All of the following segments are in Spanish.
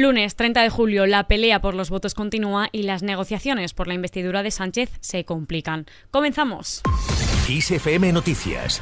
Lunes 30 de julio, la pelea por los votos continúa y las negociaciones por la investidura de Sánchez se complican. Comenzamos. ISFM Noticias.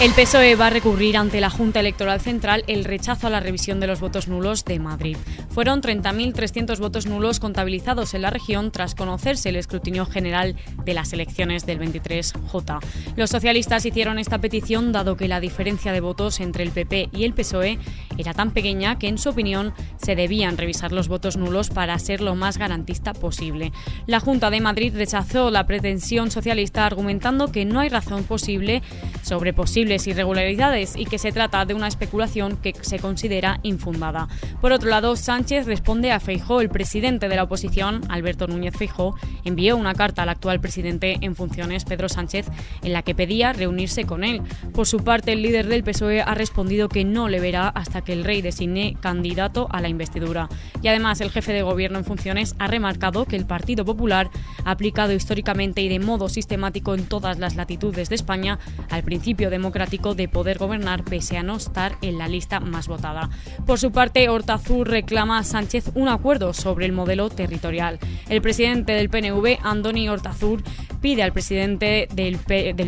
El PSOE va a recurrir ante la Junta Electoral Central el rechazo a la revisión de los votos nulos de Madrid. Fueron 30.300 votos nulos contabilizados en la región tras conocerse el escrutinio general de las elecciones del 23J. Los socialistas hicieron esta petición dado que la diferencia de votos entre el PP y el PSOE era tan pequeña que, en su opinión, se debían revisar los votos nulos para ser lo más garantista posible. La Junta de Madrid rechazó la pretensión socialista argumentando que no hay razón posible sobre posible irregularidades y que se trata de una especulación que se considera infundada. Por otro lado, Sánchez responde a Feijó. El presidente de la oposición, Alberto Núñez Feijó, envió una carta al actual presidente en funciones, Pedro Sánchez, en la que pedía reunirse con él. Por su parte, el líder del PSOE ha respondido que no le verá hasta que el rey designe candidato a la investidura. Y además, el jefe de gobierno en funciones ha remarcado que el Partido Popular ha aplicado históricamente y de modo sistemático en todas las latitudes de España al principio democrático de poder gobernar pese a no estar en la lista más votada. Por su parte, Hortazur reclama a Sánchez un acuerdo sobre el modelo territorial. El presidente del PNV, Andoni Hortazur, pide al presidente del,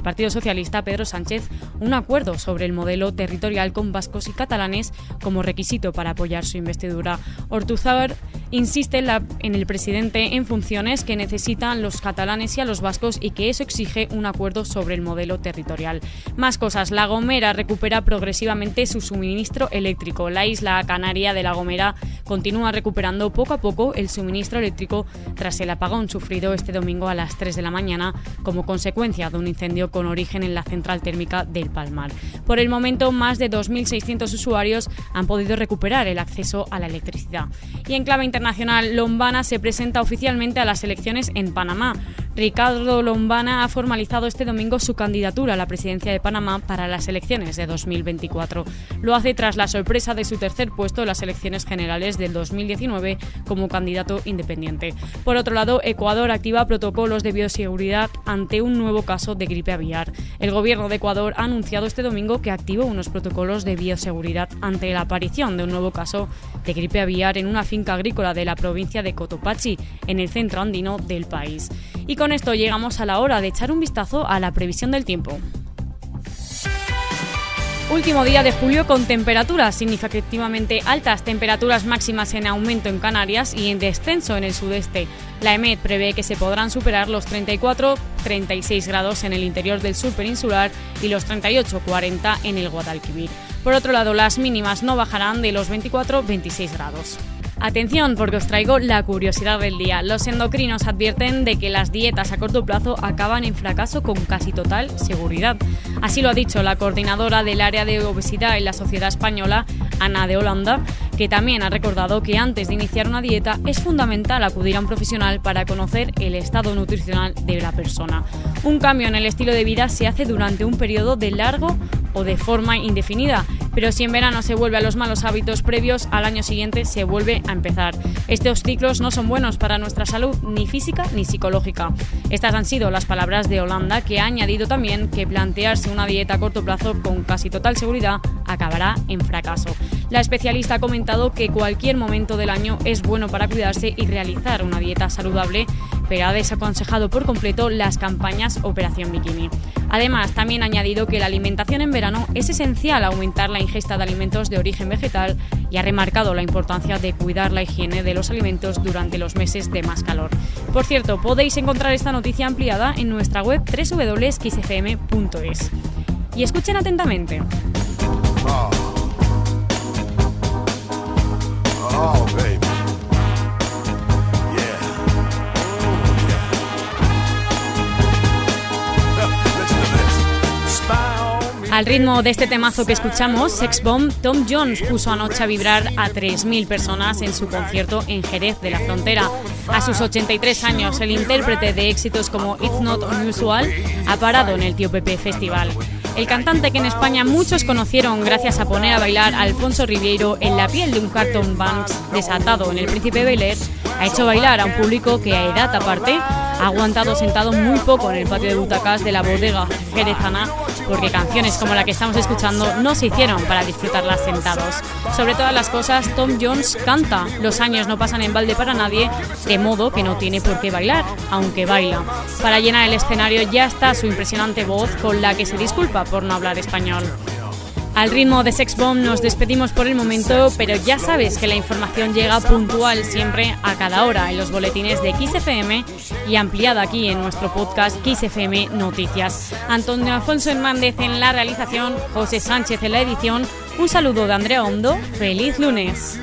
Partido Socialista, Pedro Sánchez, un acuerdo sobre el modelo territorial con vascos y catalanes como requisito para apoyar su investidura. Hortazur insiste en, la, en el presidente en funciones que necesitan los catalanes y a los vascos y que eso exige un acuerdo sobre el modelo territorial. Más cosas la Gomera recupera progresivamente su suministro eléctrico. La isla canaria de La Gomera continúa recuperando poco a poco el suministro eléctrico tras el apagón sufrido este domingo a las 3 de la mañana como consecuencia de un incendio con origen en la central térmica del Palmar. Por el momento, más de 2.600 usuarios han podido recuperar el acceso a la electricidad. Y en clave internacional, Lombana se presenta oficialmente a las elecciones en Panamá. Ricardo Lombana ha formalizado este domingo su candidatura a la presidencia de Panamá para las elecciones de 2024. Lo hace tras la sorpresa de su tercer puesto en las elecciones generales del 2019 como candidato independiente. Por otro lado, Ecuador activa protocolos de bioseguridad ante un nuevo caso de gripe aviar. El gobierno de Ecuador ha anunciado este domingo que activó unos protocolos de bioseguridad ante la aparición de un nuevo caso de gripe aviar en una finca agrícola de la provincia de Cotopaxi, en el centro andino del país. Y con esto llegamos a la hora de echar un vistazo a la previsión del tiempo. Último día de julio con temperaturas significativamente altas, temperaturas máximas en aumento en Canarias y en descenso en el sudeste. La EMET prevé que se podrán superar los 34-36 grados en el interior del sur peninsular y los 38-40 en el Guadalquivir. Por otro lado, las mínimas no bajarán de los 24-26 grados. Atención porque os traigo la curiosidad del día. Los endocrinos advierten de que las dietas a corto plazo acaban en fracaso con casi total seguridad. Así lo ha dicho la coordinadora del área de obesidad en la Sociedad Española, Ana de Holanda, que también ha recordado que antes de iniciar una dieta es fundamental acudir a un profesional para conocer el estado nutricional de la persona. Un cambio en el estilo de vida se hace durante un periodo de largo o de forma indefinida, pero si en verano se vuelve a los malos hábitos previos, al año siguiente se vuelve a empezar. Estos ciclos no son buenos para nuestra salud, ni física ni psicológica. Estas han sido las palabras de Holanda, que ha añadido también que plantearse una dieta a corto plazo con casi total seguridad acabará en fracaso. La especialista ha comentado que cualquier momento del año es bueno para cuidarse y realizar una dieta saludable, pero ha desaconsejado por completo las campañas Operación Bikini. Además, también ha añadido que la alimentación en verano es esencial aumentar la ingesta de alimentos de origen vegetal y ha remarcado la importancia de cuidar la higiene de los alimentos durante los meses de más calor. Por cierto, podéis encontrar esta noticia ampliada en nuestra web www.xfm.es. Y escuchen atentamente. Al ritmo de este temazo que escuchamos, Sex Bomb, Tom Jones puso anoche a vibrar a 3.000 personas en su concierto en Jerez de la Frontera. A sus 83 años, el intérprete de éxitos como It's Not Unusual ha parado en el Tío Pepe Festival. El cantante que en España muchos conocieron gracias a poner a bailar a Alfonso Ribeiro en la piel de un carton Banks desatado en El Príncipe Bel ha hecho bailar a un público que a edad aparte ha aguantado sentado muy poco en el patio de butacas de la bodega jerezana porque canciones como la que estamos escuchando no se hicieron para disfrutarlas sentados. Sobre todas las cosas, Tom Jones canta. Los años no pasan en balde para nadie, de modo que no tiene por qué bailar, aunque baila. Para llenar el escenario ya está su impresionante voz con la que se disculpa por no hablar español. Al ritmo de Sex Bomb nos despedimos por el momento, pero ya sabes que la información llega puntual siempre a cada hora en los boletines de XFM y ampliada aquí en nuestro podcast XFM Noticias. Antonio Alfonso Hernández en la realización, José Sánchez en la edición. Un saludo de Andrea Hondo. ¡Feliz lunes!